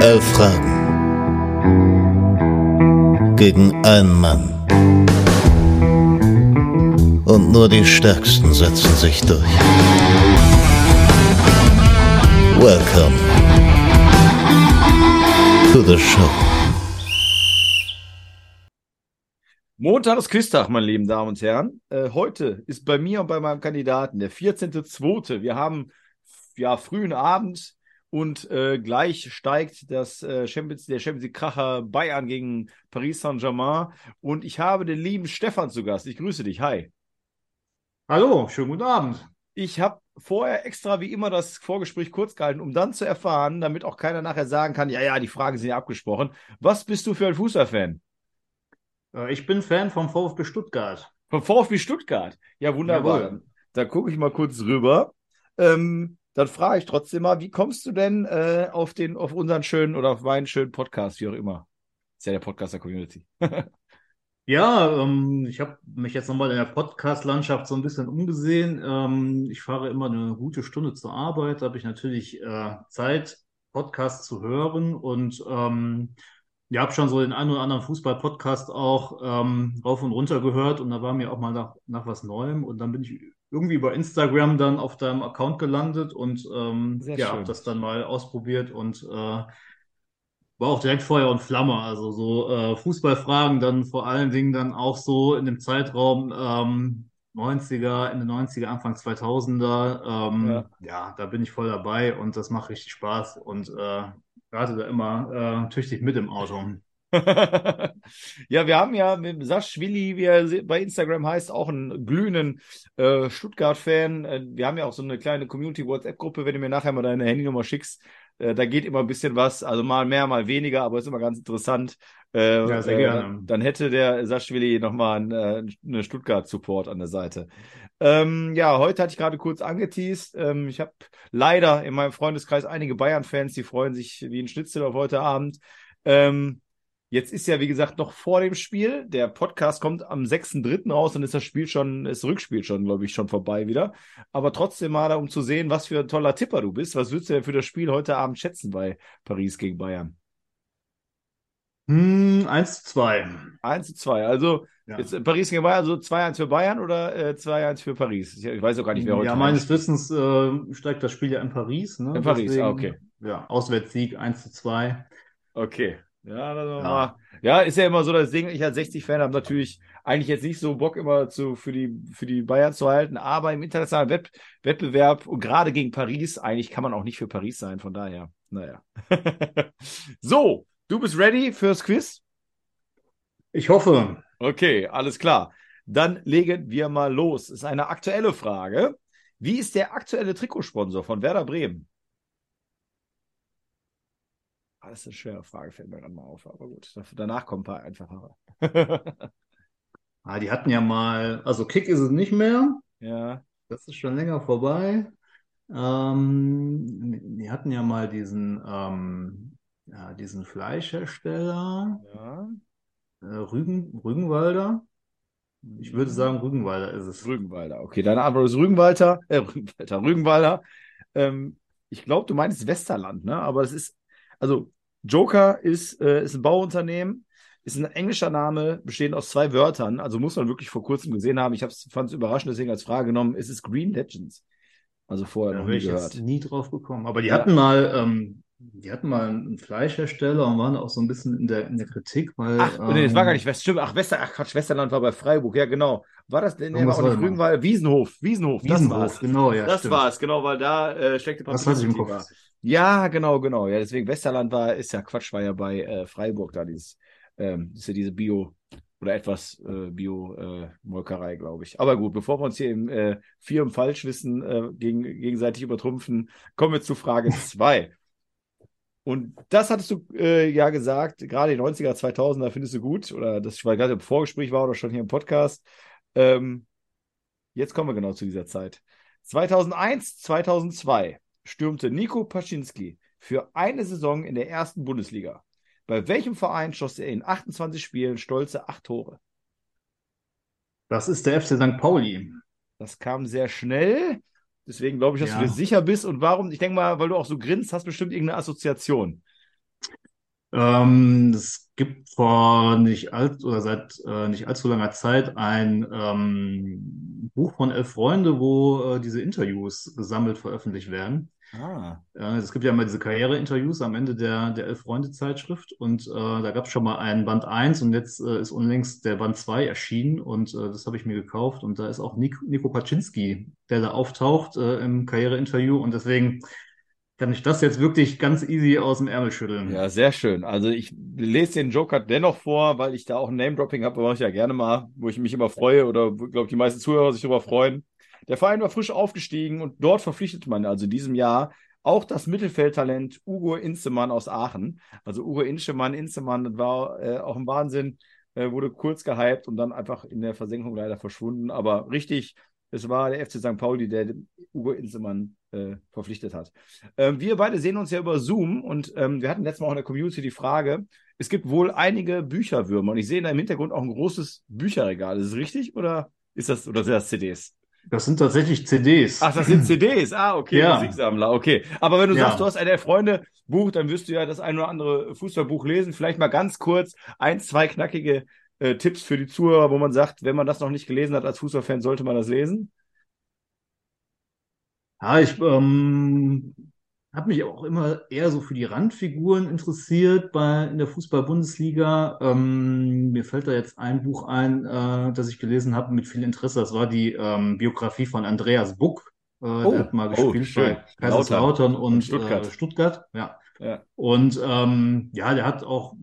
Elf Fragen gegen einen Mann. Und nur die Stärksten setzen sich durch. Welcome to the show. Montag ist Quiztag, meine lieben Damen und Herren. Äh, heute ist bei mir und bei meinem Kandidaten der 14.2. Wir haben ja frühen Abend und äh, gleich steigt das äh, Champions, der Champions League Kracher Bayern gegen Paris Saint-Germain und ich habe den lieben Stefan zu Gast. Ich grüße dich. Hi. Hallo, schönen guten Abend. Ich habe vorher extra wie immer das Vorgespräch kurz gehalten, um dann zu erfahren, damit auch keiner nachher sagen kann, ja, ja, die Fragen sind ja abgesprochen. Was bist du für ein Fußballfan? Äh, Ich bin Fan vom VfB Stuttgart. Vom VfB Stuttgart. Ja, wunderbar. Jawohl. Da gucke ich mal kurz rüber. Ähm, dann frage ich trotzdem mal, wie kommst du denn äh, auf den, auf unseren schönen oder auf meinen schönen Podcast, wie auch immer? Ist ja der Podcast der Community. Ja, ähm, ich habe mich jetzt nochmal in der Podcast-Landschaft so ein bisschen umgesehen. Ähm, ich fahre immer eine gute Stunde zur Arbeit, da habe ich natürlich äh, Zeit, Podcasts zu hören und ähm, ja, habe schon so den einen oder anderen Fußball-Podcast auch ähm, rauf und runter gehört und da war mir auch mal nach, nach was Neuem und dann bin ich irgendwie über Instagram dann auf deinem Account gelandet und ähm, ja, habe das dann mal ausprobiert und äh, war auch direkt Feuer und Flamme. Also so äh, Fußballfragen dann vor allen Dingen dann auch so in dem Zeitraum ähm, 90er, Ende 90er, Anfang 2000er. Ähm, Ja. ja. da bin ich voll dabei und das macht richtig Spaß und äh, rate da immer äh, tüchtig mit im Auto. ja, wir haben ja mit Saschwili, wie er bei Instagram heißt, auch einen glühenden äh, Stuttgart-Fan. Äh, wir haben ja auch so eine kleine Community-WhatsApp-Gruppe, wenn du mir nachher mal deine Handynummer schickst. Äh, da geht immer ein bisschen was, also mal mehr, mal weniger, aber ist immer ganz interessant. Äh, Ja, sehr äh, gerne. Dann hätte der Saschwili nochmal einen, äh, eine Stuttgart-Support an der Seite. Ähm, ja, heute hatte ich gerade kurz angeteased. Ähm, ich habe leider in meinem Freundeskreis einige Bayern-Fans, die freuen sich wie ein Schnitzel auf heute Abend. Ähm, Jetzt ist ja, wie gesagt, noch vor dem Spiel. Der Podcast kommt am 6.3. raus und ist das Spiel schon, ist das Rückspiel schon, glaube ich, schon vorbei wieder. Aber trotzdem mal, um zu sehen, was für ein toller Tipper du bist. Was würdest du denn für das Spiel heute Abend schätzen bei Paris gegen Bayern? Hm, 1 zu 2. 1 zu 2. Also, Ja. jetzt äh, Paris gegen Bayern, also 2-1 für Bayern oder äh, 2-1 für Paris? Ich, ich weiß auch gar nicht, wer heute Ja, meines Wissens äh, steigt das Spiel ja in Paris. Ne? In Paris, Deswegen, ah, okay. Ja, Auswärtssieg 1 zu 2. Okay. Ja, dann ja. Mal. ja, ist ja immer so das Ding. Ich als 60-Fan habe natürlich eigentlich jetzt nicht so Bock immer zu, für die, für die Bayern zu halten, aber im internationalen Wett, Wettbewerb und gerade gegen Paris, eigentlich kann man auch nicht für Paris sein, von daher, naja. so, du bist ready fürs Quiz? Ich hoffe. Okay, alles klar. Dann legen wir mal los. Ist eine aktuelle Frage. Wie ist der aktuelle Trikotsponsor von Werder Bremen? Ah, Das ist eine schwere Frage, fällt mir gerade mal auf, aber gut. Danach kommen ein paar einfachere. Ah, die hatten ja mal, also Kick ist es nicht mehr. ja, Das ist schon länger vorbei. Ähm, die hatten ja mal diesen, ähm, ja, diesen Fleischhersteller, ja. äh, Rügen, Rügenwalder. Ich würde sagen, Rügenwalder ist es. Rügenwalder. Okay, deine Antwort ist Rügenwalder. Äh, Rügenwalder, Rügenwalder. Ähm, ich glaube, du meinst Westerland, ne? Aber es ist, also Joker ist, äh, ist ein Bauunternehmen, ist ein englischer Name, bestehend aus zwei Wörtern. Also muss man wirklich vor kurzem gesehen haben. Ich fand es überraschend, deswegen als Frage genommen. Es ist Green Legends. Also vorher Da noch nie ich jetzt gehört. nie drauf gekommen. Aber die Ja. hatten mal, ähm, die hatten mal einen Fleischhersteller und waren auch so ein bisschen in der, in der Kritik, weil. Ach, nee, das war gar ähm, nicht West. Stimmt, ach, Wester, ach Quatsch, Westerland war bei Freiburg, ja, genau. War das denn? Nee, war auch war nicht. Rügenwalder, Wiesenhof, Wiesenhof, das Wiesenhof, genau, ja. das stimmt. war's, genau, weil da äh, steckte Das hatte ich im Kopf. war. Ja, genau, genau. Ja, deswegen Westerland war, ist ja Quatsch, war ja bei äh, Freiburg da dieses, ähm, ist ja diese Bio oder etwas äh, Bio-Molkerei, glaube ich. Aber gut, bevor wir uns hier im äh, Vier im Falschwissen äh, gegen, gegenseitig übertrumpfen, kommen wir zu Frage zwei. Und das hattest du äh, ja gesagt, gerade die 90er, 2000er findest du gut, oder das weil gerade im Vorgespräch war oder schon hier im Podcast. Ähm, jetzt kommen wir genau zu dieser Zeit. 2001, 2002 stürmte Nico Paczynski für eine Saison in der ersten Bundesliga. Bei welchem Verein schoss er in 28 Spielen stolze acht Tore? Das ist der FC St. Pauli. Das kam sehr schnell Deswegen glaube ich, dass Ja. du dir sicher bist. Und warum? Ich denke mal, weil du auch so grinst, hast bestimmt irgendeine Assoziation. Ähm, es gibt vor nicht alt oder seit äh, nicht allzu langer Zeit ein ähm, Buch von elf Freunde, wo äh, diese Interviews gesammelt veröffentlicht werden. Ah. Es gibt ja immer diese Karriere-Interviews am Ende der, der Elf-Freunde-Zeitschrift und äh, da gab es schon mal einen Band 1 und jetzt äh, ist unlängst der Band 2 erschienen und äh, das habe ich mir gekauft und da ist auch Nico, Nico Paczynski, der da auftaucht äh, im Karriere-Interview und deswegen kann ich das jetzt wirklich ganz easy aus dem Ärmel schütteln. Ja, sehr schön. Also ich lese den Joker dennoch vor, weil ich da auch ein Name-Dropping habe, mache ich ja gerne mal, wo ich mich immer freue oder glaube die meisten Zuhörer sich darüber freuen. Der Verein war frisch aufgestiegen und dort verpflichtet man also in diesem Jahr auch das Mittelfeldtalent Ugo Inzemann aus Aachen. Also Ugo Inzemann, Inzemann, war äh, auch ein Wahnsinn, äh, wurde kurz gehypt und dann einfach in der Versenkung leider verschwunden. Aber richtig, es war der FC St. Pauli, der Ugo Inzemann äh, verpflichtet hat. Ähm, wir beide sehen uns ja über Zoom und ähm, wir hatten letztes Mal auch in der Community die Frage, es gibt wohl einige Bücherwürmer und ich sehe da im Hintergrund auch ein großes Bücherregal. Ist es richtig oder ist das oder sind das CDs? Das sind tatsächlich CDs. Ach, das sind CDs. Ah, okay, Ja. Musiksammler. Okay. Aber wenn du Ja. sagst, du hast ein Freunde-Buch, dann wirst du ja das ein oder andere Fußballbuch lesen. Vielleicht mal ganz kurz ein, zwei knackige äh, Tipps für die Zuhörer, wo man sagt, wenn man das noch nicht gelesen hat als Fußballfan, sollte man das lesen. Ja, ich ähm, habe mich auch immer eher so für die Randfiguren interessiert bei in der Fußball-Bundesliga. Ähm, mir fällt da jetzt ein Buch ein, äh, das ich gelesen habe mit viel Interesse. Das war die ähm, Biografie von Andreas Buck. Äh, Oh, der hat mal oh, gespielt schön. bei Kaiserslautern und, Und Stuttgart. Äh, Stuttgart. Ja. Ja. Und ähm, ja, der hat auch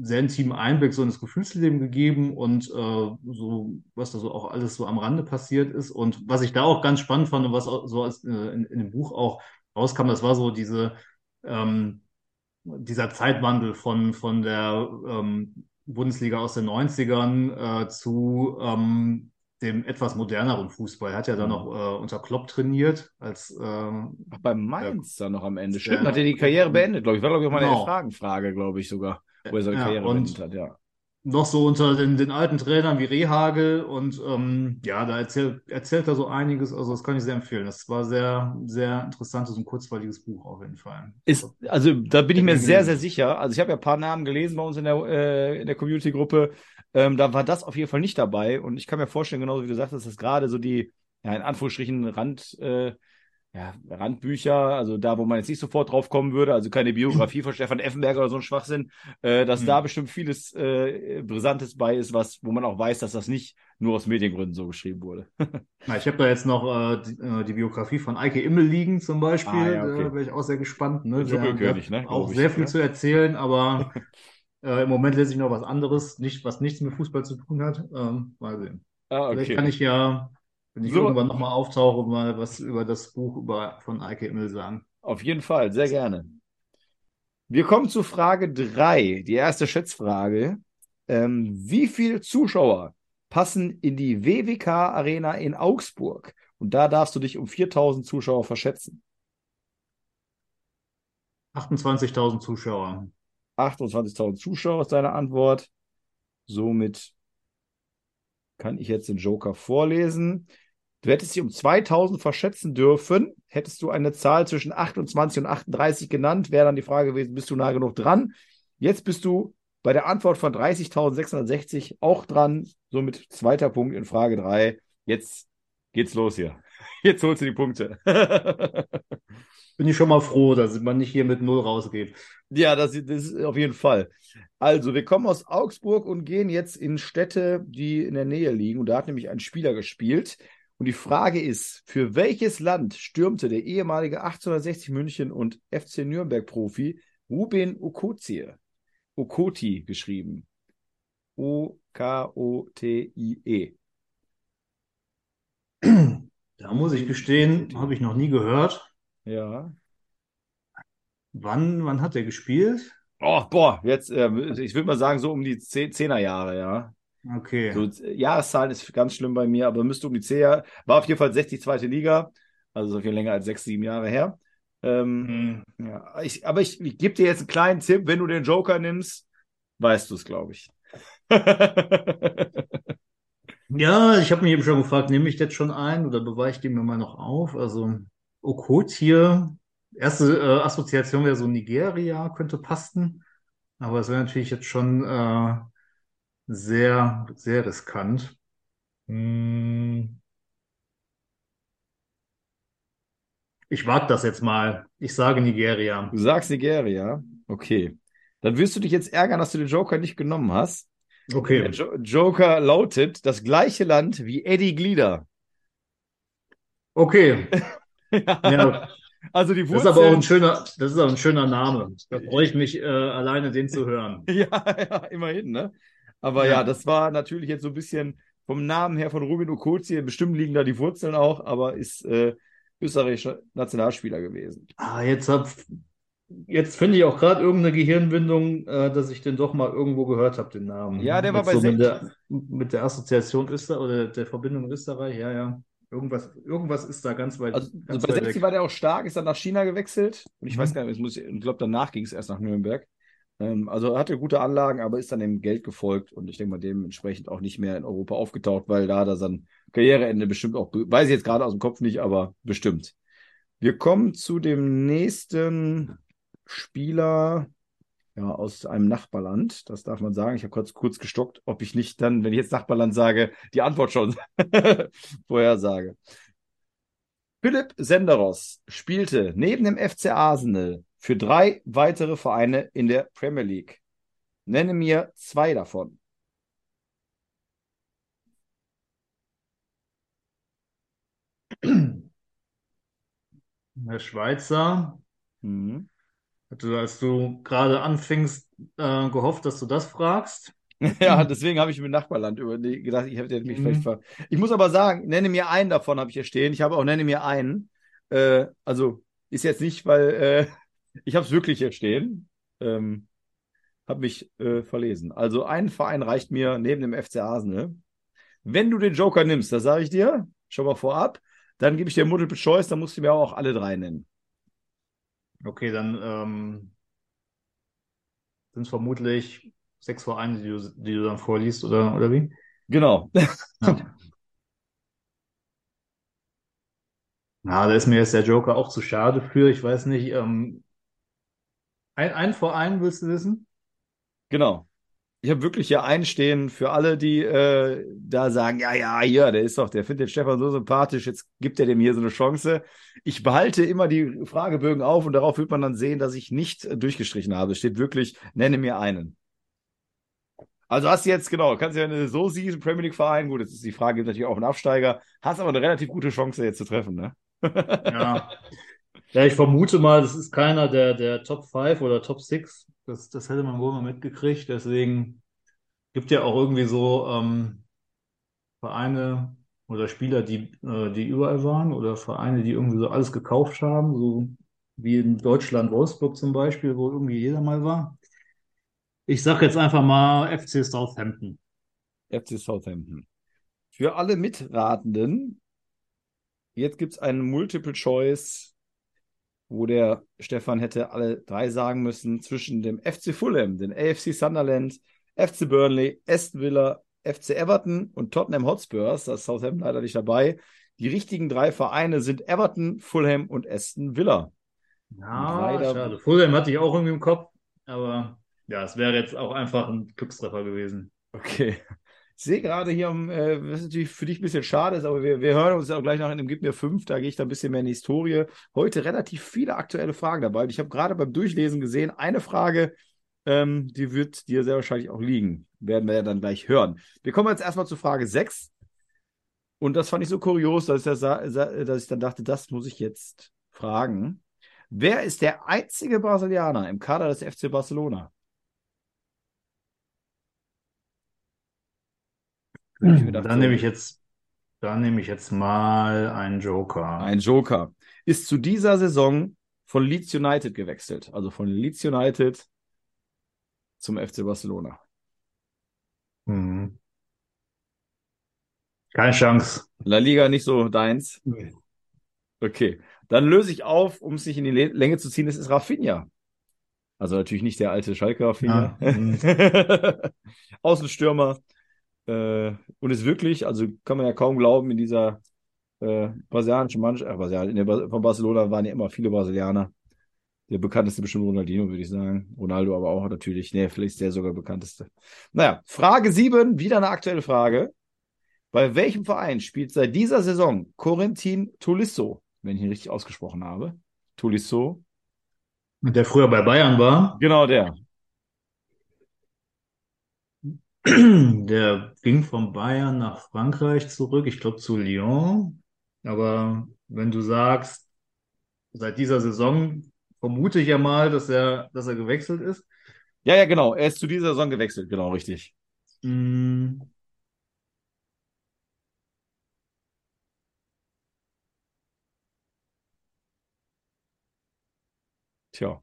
sehr intimen Einblick so in das Gefühlsleben gegeben und äh, so, was da so auch alles so am Rande passiert ist. Und was ich da auch ganz spannend fand und was auch so als, äh, in, in dem Buch auch rauskam, das war so diese, ähm, dieser Zeitwandel von, von der ähm, Bundesliga aus den 90ern äh, zu ähm, dem etwas moderneren Fußball. Er hat ja dann noch äh, unter Klopp trainiert als ähm, Ach, bei Mainz dann noch am Ende. Stimmt, hat er die Karriere beendet, glaube ich. War, glaube ich, auch mal eine Genau. Fragenfrage, glaube ich sogar, wo er seine Ja, Karriere und- beendet hat, ja. Noch so unter den, den alten Trainern wie Rehagel und ähm, ja, da erzählt, erzählt er so einiges, also das kann ich sehr empfehlen. Das war sehr, sehr interessantes und kurzweiliges Buch auf jeden Fall. Ist, also da bin ich mir sehr, sehr sicher. Also ich habe ja ein paar Namen gelesen bei uns in der, äh, in der Community-Gruppe. Ähm, da war das auf jeden Fall nicht dabei. Und ich kann mir vorstellen, genauso wie du sagtest, dass gerade so die, ja, in Anführungsstrichen Rand, äh, ja, Randbücher, also da, wo man jetzt nicht sofort drauf kommen würde, also keine Biografie von Stefan Effenberger oder so ein Schwachsinn, äh, dass Mhm. da bestimmt vieles äh, Brisantes bei ist, was, wo man auch weiß, dass das nicht nur aus Mediengründen so geschrieben wurde. Na, ich habe da jetzt noch äh, die, äh, die Biografie von Eike Immel liegen zum Beispiel. Ah, ja, okay. Da wäre ich auch sehr gespannt. Ne? Dschungelkönig, ne, auch ich, sehr viel ja. zu erzählen, aber äh, im Moment lese ich noch was anderes, nicht, was nichts mit Fußball zu tun hat. Ähm, mal sehen. Ah, Vielleicht okay. kann ich ja, wenn ich So. irgendwann nochmal auftauche, mal was über das Buch über, von Eike Immel sagen. Auf jeden Fall, sehr gerne. Wir kommen zu Frage drei, die erste Schätzfrage. Ähm, wie viele Zuschauer passen in die WWK Arena in Augsburg? Und da darfst du dich um 4000 Zuschauer verschätzen. 28.000 Zuschauer. 28.000 Zuschauer ist deine Antwort. Somit kann ich jetzt den Joker vorlesen. Du hättest dich um 2000 verschätzen dürfen. Hättest du eine Zahl zwischen 28 und 38 genannt, wäre dann die Frage gewesen, bist du nah genug dran? Jetzt bist du bei der Antwort von 30.660 auch dran. Somit zweiter Punkt in Frage 3. Jetzt geht's los hier. Jetzt holst du die Punkte. Bin ich schon mal froh, dass man nicht hier mit Null rausgeht. Ja, das, das ist auf jeden Fall. Also, wir kommen aus Augsburg und gehen jetzt in Städte, die in der Nähe liegen. Und da hat nämlich ein Spieler gespielt. Und die Frage ist, für welches Land stürmte der ehemalige 1860 München und FC Nürnberg-Profi Ruben Okotie? Okoti geschrieben. O-K-O-T-I-E. Da muss ich gestehen, habe ich noch nie gehört. Ja. Wann, wann hat der gespielt? Oh, boah, jetzt, äh, ich würde mal sagen, so um die Zeh- Zehnerjahre, ja. Okay. So, äh, Jahreszahlen ist ganz schlimm bei mir, aber müsste um die 10 Jahre. War auf jeden Fall 60 zweite Liga, also so viel länger als sechs, sieben Jahre her. Ähm, Hm. ja, ich, aber ich, ich gebe dir jetzt einen kleinen Tipp, wenn du den Joker nimmst, weißt du es, glaube ich. Ja, ich habe mich eben schon gefragt, nehme ich das schon ein oder beweiche ich den mir mal noch auf? Also Okot hier, erste äh, Assoziation wäre so Nigeria, könnte passen, aber es wäre natürlich jetzt schon äh, sehr, sehr riskant. Hm. Ich wage das jetzt mal. Ich sage Nigeria. Du sagst Nigeria. Okay. Dann wirst du dich jetzt ärgern, dass du den Joker nicht genommen hast. Der Okay. Jo Joker lautet das gleiche Land wie Eddie Glieder. Okay. Ja, Also die das ist aber auch Wurzeln. ein schöner, das ist auch ein schöner Name. Da freue ich mich, äh, alleine den zu hören. Ja, ja, immerhin, ne? Aber ja. Ja. das war natürlich jetzt so ein bisschen vom Namen her von Rubin Okozie. Bestimmt liegen da die Wurzeln auch, aber ist äh, österreichischer Nationalspieler gewesen. Ah, jetzt hab, jetzt finde ich auch gerade irgendeine Gehirnwindung, äh, dass ich den doch mal irgendwo gehört habe, den Namen. Ja, der war Mit bei so mit der, mit der Assoziation Österreich oder der Verbindung Österreich, ja, ja. Irgendwas, irgendwas ist da ganz weit, Also, ganz also bei weit 60 weg. war der auch stark, ist dann nach China gewechselt. Und ich Mhm. weiß gar nicht, muss, ich glaube, danach ging es erst nach Nürnberg. Ähm, also er hatte gute Anlagen, aber ist dann dem Geld gefolgt und ich denke mal dementsprechend auch nicht mehr in Europa aufgetaucht, weil da er sein Karriereende bestimmt auch, weiß ich jetzt gerade aus dem Kopf nicht, aber bestimmt. Wir kommen zu dem nächsten Spieler ja, aus einem Nachbarland. Das darf man sagen. Ich habe kurz, kurz gestockt, ob ich nicht dann, wenn ich jetzt Nachbarland sage, die Antwort schon vorher sage. Philipp Senderos spielte neben dem FC Arsenal für drei weitere Vereine in der Premier League. Nenne mir zwei davon. Der Schweizer, Mhm. Also als du gerade anfingst, äh, gehofft, dass du das fragst. Ja, deswegen habe ich mit Nachbarland über gedacht, ich hätte mich Mhm. vielleicht ver Ich muss aber sagen, nenne mir einen davon, habe ich hier stehen. Ich habe auch nenne mir einen. Äh, also ist jetzt nicht, weil äh, ich habe es wirklich hier stehen. Ähm, habe mich äh, verlesen. Also ein Verein reicht mir neben dem FC Arsenal. Wenn du den Joker nimmst, das sage ich dir schon mal vorab, dann gebe ich dir Multiple Choice, dann musst du mir auch alle drei nennen. Okay, dann ähm, sind es vermutlich sechs Vereine, die du, die du dann vorliest, oder, oder wie? Genau. Ja. Na, da ist mir jetzt der Joker auch zu schade für. Ich weiß nicht. Ähm, ein, ein Verein willst du wissen? Genau. Ich habe wirklich hier einen stehen für alle, die äh, da sagen, ja, ja, hier, der ist doch, der findet den Stefan so sympathisch, jetzt gibt er dem hier so eine Chance. Ich behalte immer die Fragebögen auf und darauf wird man dann sehen, dass ich nicht äh, durchgestrichen habe. Es steht wirklich, nenne mir einen. Also hast du jetzt, genau, kannst ja, du so siehst, Premier League Verein, gut, jetzt ist die Frage, gibt natürlich auch einen Absteiger, hast aber eine relativ gute Chance jetzt zu treffen, ne? Ja. Ja, ich vermute mal, das ist keiner der, der Top 5 oder Top 6. Das, das hätte man wohl mal mitgekriegt. Deswegen gibt ja auch irgendwie so ähm, Vereine oder Spieler, die, äh, die überall waren oder Vereine, die irgendwie so alles gekauft haben, so wie in Deutschland Wolfsburg zum Beispiel, wo irgendwie jeder mal war. Ich sag jetzt einfach mal FC Southampton. FC Southampton. Für alle Mitratenden, jetzt gibt es einen Multiple Choice, wo der Stefan hätte alle drei sagen müssen, zwischen dem FC Fulham, den AFC Sunderland, FC Burnley, Aston Villa, FC Everton und Tottenham Hotspurs. Da ist Southampton leider nicht dabei. Die richtigen drei Vereine sind Everton, Fulham und Aston Villa. Ja, Leider- schade. Fulham hatte ich auch irgendwie im Kopf, aber ja, es wäre jetzt auch einfach ein Glückstreffer gewesen. Okay. Sehe gerade hier, äh, was natürlich für dich ein bisschen schade ist, aber wir, wir hören uns auch gleich noch in dem Gib mir fünf, da gehe ich da ein bisschen mehr in die Historie. Heute relativ viele aktuelle Fragen dabei. Ich habe gerade beim Durchlesen gesehen, eine Frage, ähm, die wird dir sehr wahrscheinlich auch liegen. Werden wir ja dann gleich hören. Wir kommen jetzt erstmal zu Frage 6. Und das fand ich so kurios, dass ich, dass ich dann dachte, das muss ich jetzt fragen. Wer ist der einzige Brasilianer im Kader des FC Barcelona? Mir gedacht, Dann so. nehme ich jetzt, dann nehme ich jetzt mal einen Joker. Ein Joker. Ist zu dieser Saison von Leeds United gewechselt. Also von Leeds United zum FC Barcelona. Mhm. Keine Chance. La Liga nicht so deins. Okay. Dann löse ich auf, um es nicht in die Länge zu ziehen. Es ist Rafinha. Also natürlich nicht der alte Schalke Rafinha. Ja, mhm. Außenstürmer. Äh, und ist wirklich, also kann man ja kaum glauben, in dieser äh, brasilianischen Mannschaft, äh, Brasilian, in der, von Barcelona waren ja immer viele Brasilianer. Der bekannteste bestimmt Ronaldinho, würde ich sagen. Ronaldo aber auch natürlich. Nee, vielleicht ist der sogar bekannteste. Naja, Frage 7, wieder eine aktuelle Frage. Bei welchem Verein spielt seit dieser Saison Corentin Tolisso, wenn ich ihn richtig ausgesprochen habe? Tolisso. Der früher bei Bayern war, Genau der. Der ging von Bayern nach Frankreich zurück, ich glaube zu Lyon. Aber wenn du sagst, seit dieser Saison vermute ich ja mal, dass er, dass er gewechselt ist. Ja, ja, genau. Er ist zu dieser Saison gewechselt. Genau, richtig. Hm, Tja.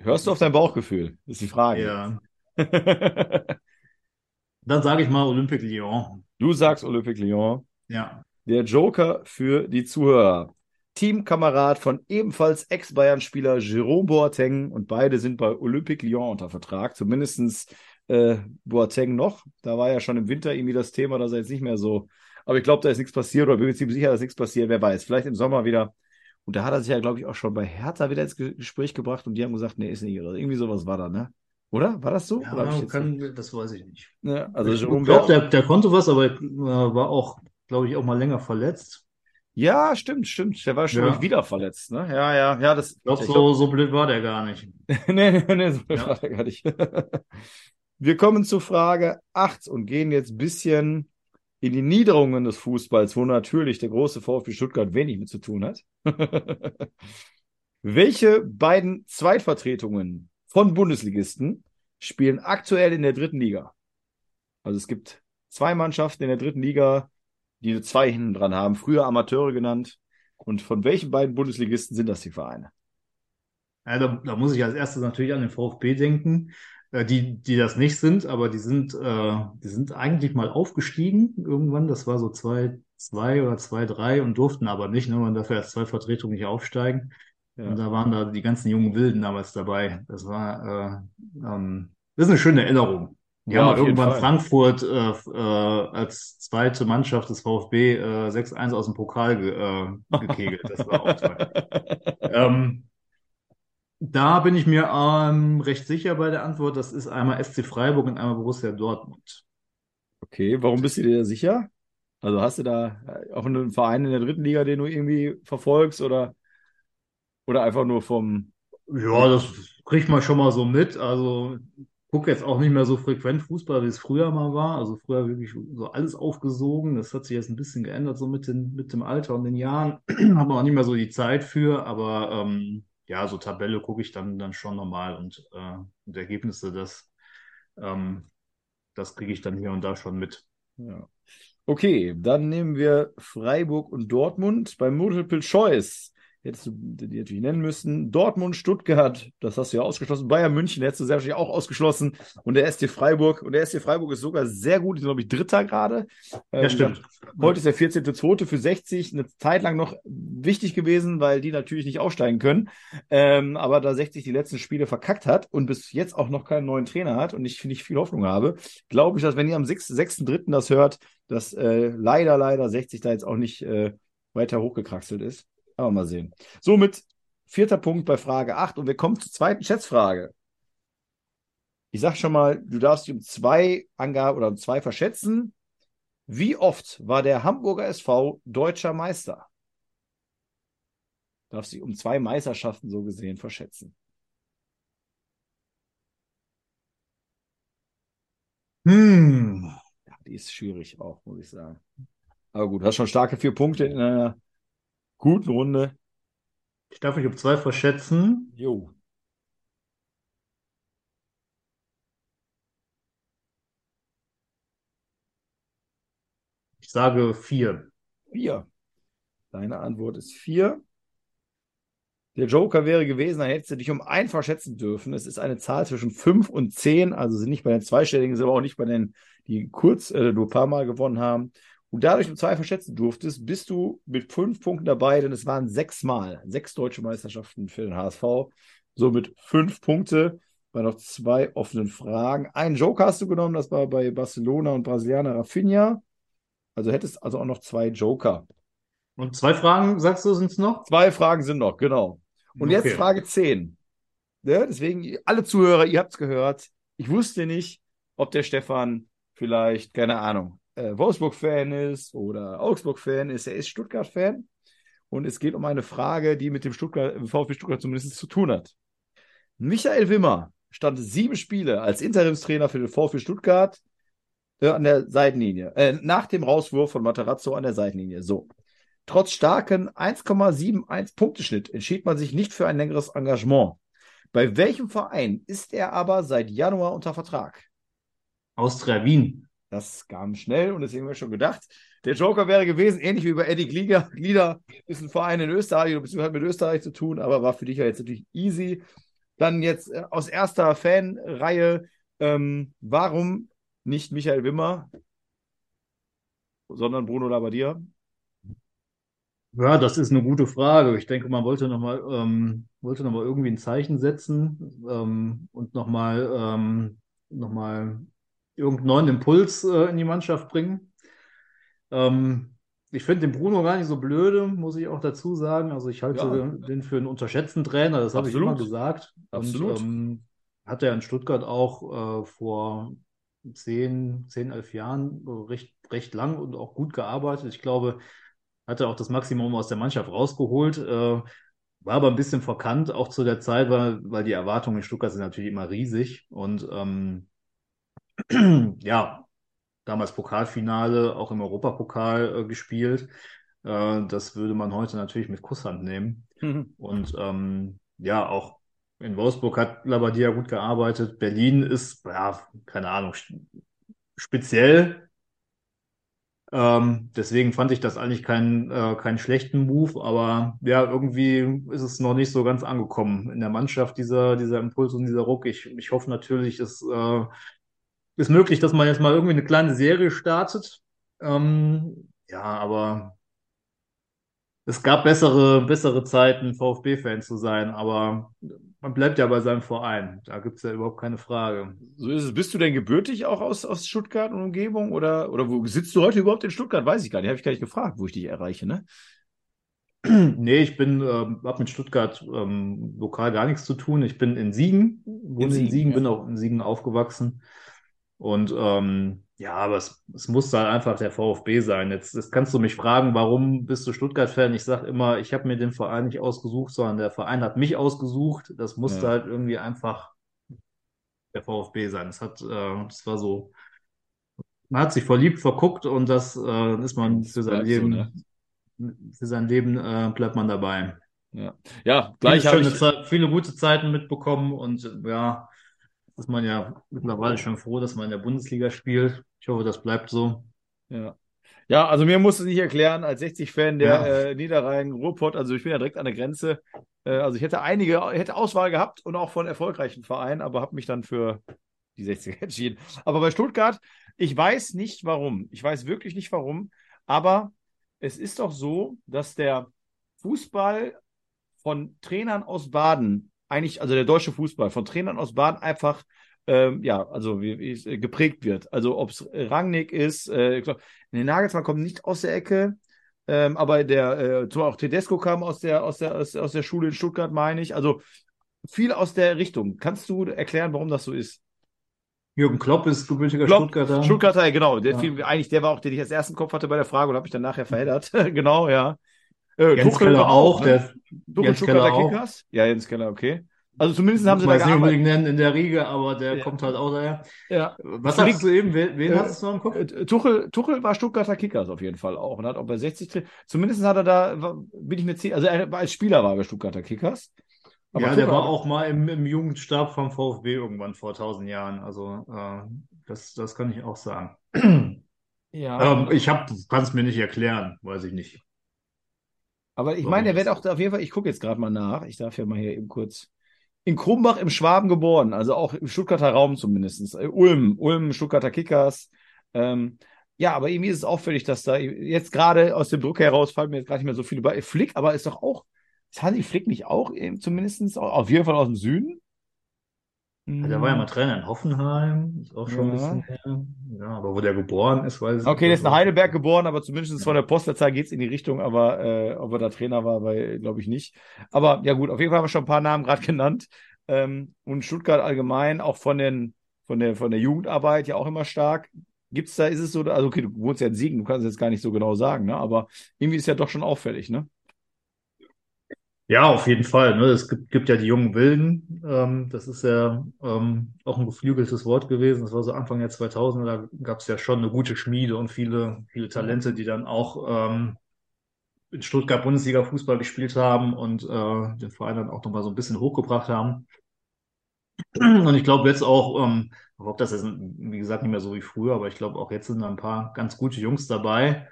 Hörst du auf dein Bauchgefühl? Ist die Frage. ja, dann sage ich mal Olympique Lyon. Du sagst Olympique Lyon. Ja. Der Joker für die Zuhörer. Teamkamerad von ebenfalls Ex-Bayern-Spieler Jerome Boateng und beide sind bei Olympique Lyon unter Vertrag. Zumindestens äh, Boateng noch. Da war ja schon im Winter irgendwie das Thema, dass er jetzt nicht mehr so. Aber ich glaube, da ist nichts passiert oder bin mir ziemlich sicher, dass nichts passiert. Wer weiß. Vielleicht im Sommer wieder. Und da hat er sich ja, glaube ich, auch schon bei Hertha wieder ins Ge- Gespräch gebracht und die haben gesagt, nee, ist nicht. Oder irgendwie sowas war da, ne? Oder? War das so? Ja, kann, das weiß ich nicht. ja, also Ich glaube, der, der konnte was, aber äh, war auch, glaube ich, auch mal länger verletzt. Ja, stimmt, stimmt. Der war schon Ja. glaub wieder verletzt, ne? Ja, ja, ja, das. Ich glaube, so, so blöd war der gar nicht. nee, nee, nee, so Ja. war der gar nicht. Wir kommen zu Frage 8 und gehen jetzt ein bisschen in die Niederungen des Fußballs, wo natürlich der große VfB Stuttgart wenig mit zu tun hat. Welche beiden Zweitvertretungen von Bundesligisten spielen aktuell in der dritten Liga? Also es gibt zwei Mannschaften in der dritten Liga, die zwei hinten dran haben, früher Amateure genannt. Und von welchen beiden Bundesligisten sind das die Vereine? Ja, da, da muss ich als erstes natürlich an den VfB denken, äh, die, die das nicht sind, aber die sind, äh, die sind eigentlich mal aufgestiegen irgendwann. Das war so zwei, zwei oder zwei, drei und durften aber nicht. Ne? Man darf ja als zwei Vertretungen nicht aufsteigen. Ja. Und da waren da die ganzen jungen Wilden damals dabei. Das war, äh, ähm, das ist eine schöne Erinnerung. Die Ja, haben irgendwann Fall. Frankfurt äh, äh, als zweite Mannschaft des VfB äh, 6-1 aus dem Pokal ge, äh, gekegelt. Das war auch toll. Ähm, da bin ich mir ähm, recht sicher bei der Antwort. Das ist einmal SC Freiburg und einmal Borussia Dortmund. Okay, warum bist du dir da sicher? Also hast du da auch einen Verein in der dritten Liga, den du irgendwie verfolgst oder, oder einfach nur vom. Ja, das kriegt man schon mal so mit. Also gucke jetzt auch nicht mehr so frequent Fußball, wie es früher mal war. Also früher wirklich so alles aufgesogen. Das hat sich jetzt ein bisschen geändert, so mit, den, mit dem Alter und den Jahren. Hat man auch nicht mehr so die Zeit für, aber ähm, ja, so Tabelle gucke ich dann, dann schon normal und, äh, und Ergebnisse, das, ähm, das kriege ich dann hier und da schon mit. Ja. Okay, dann nehmen wir Freiburg und Dortmund. Beim Multiple Choice hättest du die natürlich nennen müssen. Dortmund, Stuttgart, das hast du ja ausgeschlossen. Bayern München hättest du sehr wahrscheinlich auch ausgeschlossen. Und der SC Freiburg. Und der SC Freiburg ist sogar sehr gut, ist, glaube ich, Dritter gerade. Ja, Ähm, stimmt. Heute ist der 14.2. für 60 eine Zeit lang noch wichtig gewesen, weil die natürlich nicht aufsteigen können. Ähm, aber da 60 die letzten Spiele verkackt hat und bis jetzt auch noch keinen neuen Trainer hat und ich nicht viel Hoffnung habe, glaube ich, dass wenn ihr am 6- 6.3. das hört, dass äh, leider, leider 60 da jetzt auch nicht äh, weiter hochgekraxelt ist. Aber mal sehen. Somit vierter Punkt bei Frage 8 und wir kommen zur zweiten Schätzfrage. Ich sag schon mal, du darfst dich um zwei Angaben oder um zwei verschätzen. Wie oft war der Hamburger SV deutscher Meister? Darf sich um zwei Meisterschaften so gesehen verschätzen. Hm. Ja, die ist schwierig auch, muss ich sagen. Aber gut, hast schon starke vier Punkte in einer guten Runde. Ich darf mich um zwei verschätzen. Jo. Ich sage vier. Vier. Deine Antwort ist vier. Der Joker wäre gewesen, dann hättest du dich um ein verschätzen dürfen. Es ist eine Zahl zwischen fünf und zehn, also sind nicht bei den zweistelligen, sind aber auch nicht bei den, die kurz, äh, nur ein paar Mal gewonnen haben. Und dadurch um zwei verschätzen durftest, bist du mit fünf Punkten dabei, denn es waren sechs Mal, sechs deutsche Meisterschaften für den HSV. Somit fünf Punkte. bei noch zwei offenen Fragen. Einen Joker hast du genommen, das war bei Barcelona und Brasilianer Rafinha. Also hättest also auch noch zwei Joker. Und zwei Fragen, sagst du, sind es noch? Zwei Fragen sind noch, genau. Und Okay. jetzt Frage 10. Ja, deswegen, alle Zuhörer, ihr habt es gehört. Ich wusste nicht, ob der Stefan vielleicht, keine Ahnung, äh, Wolfsburg-Fan ist oder Augsburg-Fan ist. Er ist Stuttgart-Fan. Und es geht um eine Frage, die mit dem Stuttgart, VfB Stuttgart zumindest zu tun hat. Michael Wimmer stand sieben Spiele als Interimstrainer für den VfB Stuttgart äh, an der Seitenlinie, äh, nach dem Rauswurf von Materazzo an der Seitenlinie. So. Trotz starken 1,71 Punkteschnitt entschied man sich nicht für ein längeres Engagement. Bei welchem Verein ist er aber seit Januar unter Vertrag? Austria Wien. Das kam schnell und deswegen habe ich schon gedacht, der Joker wäre gewesen, ähnlich wie bei Eddie Glieder. Glieder ist ein Verein in Österreich, beziehungsweise hat mit Österreich zu tun, aber war für dich ja jetzt natürlich easy. Dann jetzt äh, aus erster Fanreihe, ähm, warum nicht Michael Wimmer, sondern Bruno Labbadia? Ja, das ist eine gute Frage. Ich denke, man wollte nochmal ähm, wollte noch mal irgendwie ein Zeichen setzen ähm, und nochmal ähm, noch mal irgendeinen neuen Impuls äh, in die Mannschaft bringen. Ähm, ich finde den Bruno gar nicht so blöde, muss ich auch dazu sagen. Also ich halte Ja. den für einen unterschätzten Trainer, das habe ich immer gesagt. Absolut. Und ähm, hat er in Stuttgart auch äh, vor zehn, zehn, elf Jahren äh, recht, recht lang und auch gut gearbeitet. Ich glaube, hat er auch das Maximum aus der Mannschaft rausgeholt. Äh, war aber ein bisschen verkannt, auch zu der Zeit, weil, weil die Erwartungen in Stuttgart sind natürlich immer riesig. Und ähm, ja, damals Pokalfinale, auch im Europapokal äh, gespielt. Äh, das würde man heute natürlich mit Kusshand nehmen. Und ähm, ja, auch in Wolfsburg hat Labadia gut gearbeitet. Berlin ist, ja, keine Ahnung, speziell. Ähm, deswegen fand ich das eigentlich keinen äh, keinen schlechten Move, aber ja, irgendwie ist es noch nicht so ganz angekommen in der Mannschaft, dieser, dieser Impuls und dieser Ruck. Ich, ich hoffe natürlich, es äh, ist möglich, dass man jetzt mal irgendwie eine kleine Serie startet. Ähm, ja, aber es gab bessere, bessere Zeiten, VfB-Fan zu sein, aber man bleibt ja bei seinem Verein. Da gibt's ja überhaupt keine Frage. So ist es. Bist du denn gebürtig auch aus, aus Stuttgart und Umgebung? Oder, oder wo sitzt du heute überhaupt in Stuttgart? Weiß ich gar nicht. Habe ich gar nicht gefragt, wo ich dich erreiche, ne? Nee, ich bin, ähm, habe mit Stuttgart ähm, lokal gar nichts zu tun. Ich bin in Siegen, wohne in Siegen, Siegen, ja. bin auch in Siegen aufgewachsen. Und ähm, ja, aber es, es muss halt einfach der VfB sein. Jetzt, jetzt kannst du mich fragen, warum bist du Stuttgart-Fan? Ich sage immer, ich habe mir den Verein nicht ausgesucht, sondern der Verein hat mich ausgesucht. Das musste Ja. halt irgendwie einfach der VfB sein. Das hat, äh, das war so, man hat sich verliebt, verguckt und das äh, ist man für sein bleibt so, Leben, ne? für sein Leben äh, bleibt man dabei. Ja, ja gleich viele, habe ich. Zeit, viele gute Zeiten mitbekommen und ja, ist man ja mittlerweile schon froh, dass man in der Bundesliga spielt. Ich hoffe, das bleibt so. Ja. Ja, also mir musst du nicht erklären, als 60-Fan der Ja. äh, Niederrhein, Ruhrpott, also ich bin ja direkt an der Grenze. Äh, also ich hätte einige, hätte Auswahl gehabt und auch von erfolgreichen Vereinen, aber habe mich dann für die 60er entschieden. Aber bei Stuttgart, ich weiß nicht warum. Ich weiß wirklich nicht warum, aber es ist doch so, dass der Fußball von Trainern aus Baden, eigentlich, also der deutsche Fußball, von Trainern aus Baden einfach ähm, ja, also wie, wie es äh, geprägt wird. Also ob es Rangnick ist, äh, glaub, den Nagelsmann kommt nicht aus der Ecke, ähm, aber der, äh, zum auch Tedesco kam aus der, aus der, aus, aus der Schule in Stuttgart, meine ich. Also viel aus der Richtung. Kannst du erklären, warum das so ist? Jürgen Klopp ist gebürtiger Klopp, Stuttgarter. Stuttgarter, genau. Der Ja. fiel, eigentlich, der war auch, den ich als ersten Kopf hatte bei der Frage und habe mich dann nachher verheddert. genau, ja. Äh, Jens Tuchel Keller auch, ne? der Tuchel Jens Keller auch. Kickers? Ja, Jens Keller, okay. Also zumindest haben sie da jetzt nicht gearbeitet. unbedingt nennen in der Riege, aber der Ja. kommt halt auch daher. Ja. Was sagst du eben? Wen, wen Äh, hast du noch im Kopf? Äh, Tuchel, Tuchel war Stuttgarter Kickers auf jeden Fall auch und hat auch bei 60 Tra- Zumindest hat er da, bin ich mir ziemlich, also er als Spieler war er Stuttgarter Kickers. Aber ja, Tuchel der war auch mal im, im Jugendstab vom VfB irgendwann vor tausend Jahren. Also äh, das, das kann ich auch sagen. Ja. Ähm, ich kann es mir nicht erklären, weiß ich nicht. Aber ich meine, er wird auch auf jeden Fall, ich gucke jetzt gerade mal nach, ich darf ja mal hier eben kurz. In Krumbach im Schwaben geboren, also auch im Stuttgarter Raum zumindest. Äh, Ulm, Ulm, Stuttgarter Kickers. Ähm, ja, aber irgendwie ist es auffällig, dass da jetzt gerade aus dem Druck heraus fallen mir jetzt gar nicht mehr so viele bei. Flick, aber ist doch auch, ist Hansi Flick nicht auch eben zumindest auf jeden Fall aus dem Süden? Ja, Der war ja mal Trainer in Hoffenheim, ist auch schon ein Ja. bisschen her. Ja, aber wo der geboren ist, weiß ich Okay, der ist nicht. in Heidelberg geboren, aber zumindest von der Postleitzahl geht es in die Richtung, aber äh, ob er da Trainer war, glaube ich nicht. Aber ja gut, auf jeden Fall haben wir schon ein paar Namen gerade genannt. Ähm, und Stuttgart allgemein, auch von den, von der, von der Jugendarbeit ja auch immer stark. Gibt's da, ist es so, also okay, du wohnst ja in Siegen, du kannst es jetzt gar nicht so genau sagen, ne? Aber irgendwie ist ja doch schon auffällig, ne? Ja, auf jeden Fall. Ne? Es gibt, gibt ja die jungen Wilden. Ähm, das ist ja ähm, auch ein geflügeltes Wort gewesen. Das war so Anfang der 2000er. Da gab es ja schon eine gute Schmiede und viele, viele Talente, die dann auch ähm, in Stuttgart Bundesliga Fußball gespielt haben und äh, den Verein dann auch nochmal so ein bisschen hochgebracht haben. Und ich glaube jetzt auch, ähm, glaube, das ist, wie gesagt, nicht mehr so wie früher, aber ich glaube auch jetzt sind da ein paar ganz gute Jungs dabei,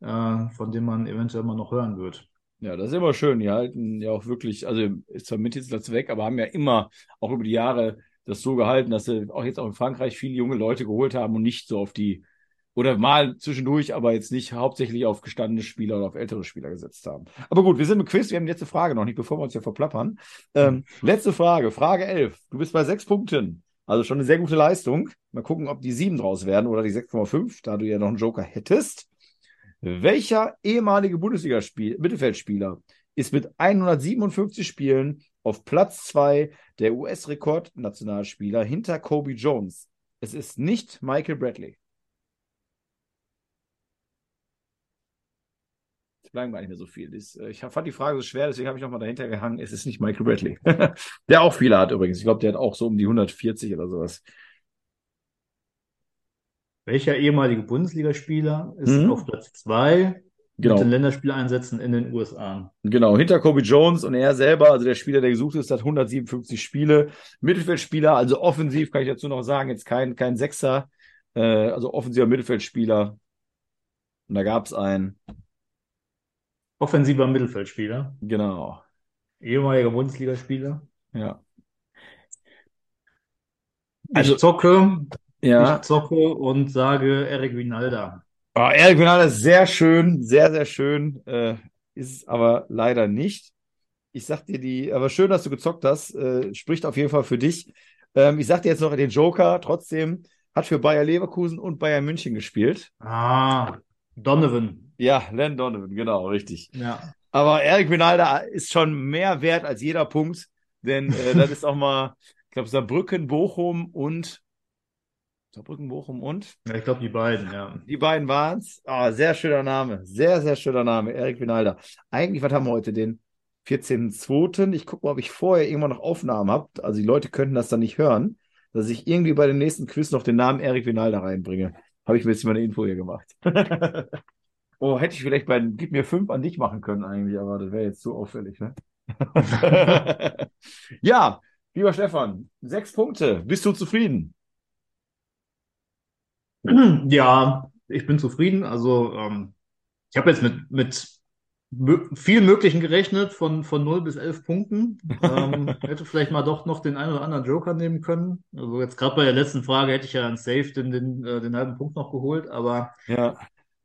äh, von denen man eventuell mal noch hören wird. Ja, das ist immer schön. Die halten ja auch wirklich, also ist zwar mit jetzt Platz weg, aber haben ja immer auch über die Jahre das so gehalten, dass sie auch jetzt auch in Frankreich viele junge Leute geholt haben und nicht so auf die, oder mal zwischendurch, aber jetzt nicht hauptsächlich auf gestandene Spieler oder auf ältere Spieler gesetzt haben. Aber gut, wir sind im Quiz, wir haben die letzte Frage noch nicht, bevor wir uns hier verplappern. Ähm, letzte Frage, Frage 11. Du bist bei sechs Punkten. Also schon eine sehr gute Leistung. Mal gucken, ob die sieben draus werden oder die 6,5, da du ja noch einen Joker hättest. Welcher ehemalige Bundesliga-Mittelfeldspieler ist mit 157 Spielen auf Platz 2 der US-Rekordnationalspieler hinter Kobe Jones? Es ist nicht Michael Bradley. Es bleiben gar nicht mehr so viel. Äh, ich fand die Frage so schwer, deswegen habe ich nochmal dahinter gehangen. Es ist nicht Michael Bradley. der auch viele hat übrigens. Ich glaube, der hat auch so um die 140 oder sowas. Welcher ehemalige Bundesligaspieler ist Mhm. auf Platz zwei Genau. mit den Länderspieleinsätzen in den USA? Genau, hinter Kobe Jones und er selber, also der Spieler, der gesucht ist, hat 157 Spiele. Mittelfeldspieler, also offensiv kann ich dazu noch sagen, jetzt kein, kein Sechser, äh, also offensiver Mittelfeldspieler. Und da gab es einen, Offensiver Mittelfeldspieler, genau, ehemaliger Bundesligaspieler. ja. Also, Also- ich zocke, Ja, ich zocke und sage Eric Winalda. oh, Erik Vinal ist sehr schön, sehr, sehr schön, äh, ist es aber leider nicht. Ich sag dir die, aber schön, dass du gezockt hast, äh, spricht auf jeden Fall für dich. Ähm, ich sag dir jetzt noch den Joker, trotzdem, hat für Bayer Leverkusen und Bayern München gespielt. Ah, Donovan. Ja, Len Donovan, genau, richtig. Ja. Aber Eric Winalda ist schon mehr wert als jeder Punkt, denn äh, das ist auch mal, ich glaube, Saarbrücken, Bochum und Saarbrücken, Bochum und ja, ich glaube die beiden, ja. die beiden waren es. Ah, sehr schöner Name, sehr, sehr schöner Name, Eric Winalda. Eigentlich, was haben wir heute, den 14.02. Ich gucke mal, ob ich vorher irgendwann noch Aufnahmen habe. Also die Leute könnten das dann nicht hören, dass ich irgendwie bei dem nächsten Quiz noch den Namen Eric Winalda reinbringe. Habe ich mir jetzt mal eine Info hier gemacht. Oh, hätte ich vielleicht bei Gib mir fünf an dich machen können eigentlich, aber das wäre jetzt zu auffällig, ne? ja, lieber Stefan, sechs Punkte. Bist du zufrieden? Ja, ich bin zufrieden. Also, ähm, ich habe jetzt mit, mit viel Möglichen gerechnet, von, von 0 bis 11 Punkten. Ähm, hätte vielleicht mal doch noch den einen oder anderen Joker nehmen können. Also, jetzt gerade bei der letzten Frage hätte ich ja einen Safe den, den, äh, den halben Punkt noch geholt, aber Ja.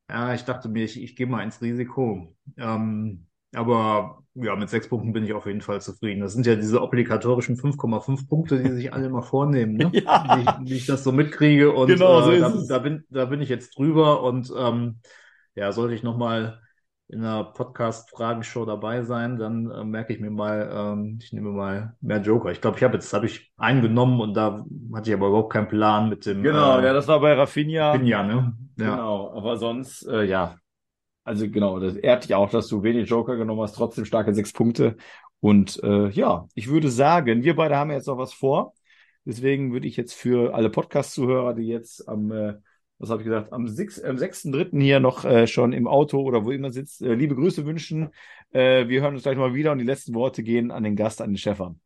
ja, ich dachte mir, ich, ich gehe mal ins Risiko. Ähm, aber ja, mit sechs Punkten bin ich auf jeden Fall zufrieden. Das sind ja diese obligatorischen 5,5 Punkte, die sich alle mal vornehmen, ne? Ja. Wie, ich- wie ich das so mitkriege. Und Genau, so äh, da, da bin, da bin ich jetzt drüber. Und ähm, ja, sollte ich nochmal in einer Podcast-Fragenshow dabei sein, dann äh, merke ich mir mal, ähm, ich nehme mal mehr Joker. Ich glaube, ich habe jetzt habe ich einen genommen und da hatte ich aber überhaupt keinen Plan mit dem Genau, äh, ja, das war bei Rafinha. Pinja, ne? Ja. Genau, aber sonst, äh, ja. Also genau, das ehrt dich auch, dass du wenig Joker genommen hast, trotzdem starke sechs Punkte. Und äh, ja, ich würde sagen, wir beide haben jetzt noch was vor. Deswegen würde ich jetzt für alle Podcast-Zuhörer, die jetzt am, äh, was habe ich gesagt, am, sechs- am 6.3. hier noch äh, schon im Auto oder wo immer sitzt, äh, liebe Grüße wünschen. Äh, wir hören uns gleich mal wieder und die letzten Worte gehen an den Gast, an den Stefan.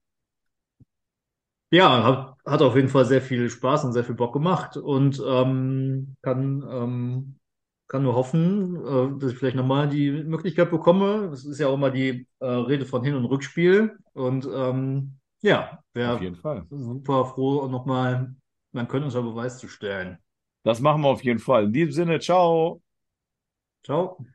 Ja, hat, hat auf jeden Fall sehr viel Spaß und sehr viel Bock gemacht und ähm, kann, ähm, kann nur hoffen, äh, dass ich vielleicht nochmal die Möglichkeit bekomme. Es ist ja auch immer die äh, Rede von Hin- und Rückspiel und ähm, ja, Auf wäre jeden Fall. super froh, nochmal mein Können unter Beweis zu stellen. Das machen wir auf jeden Fall. In diesem Sinne, ciao. Ciao.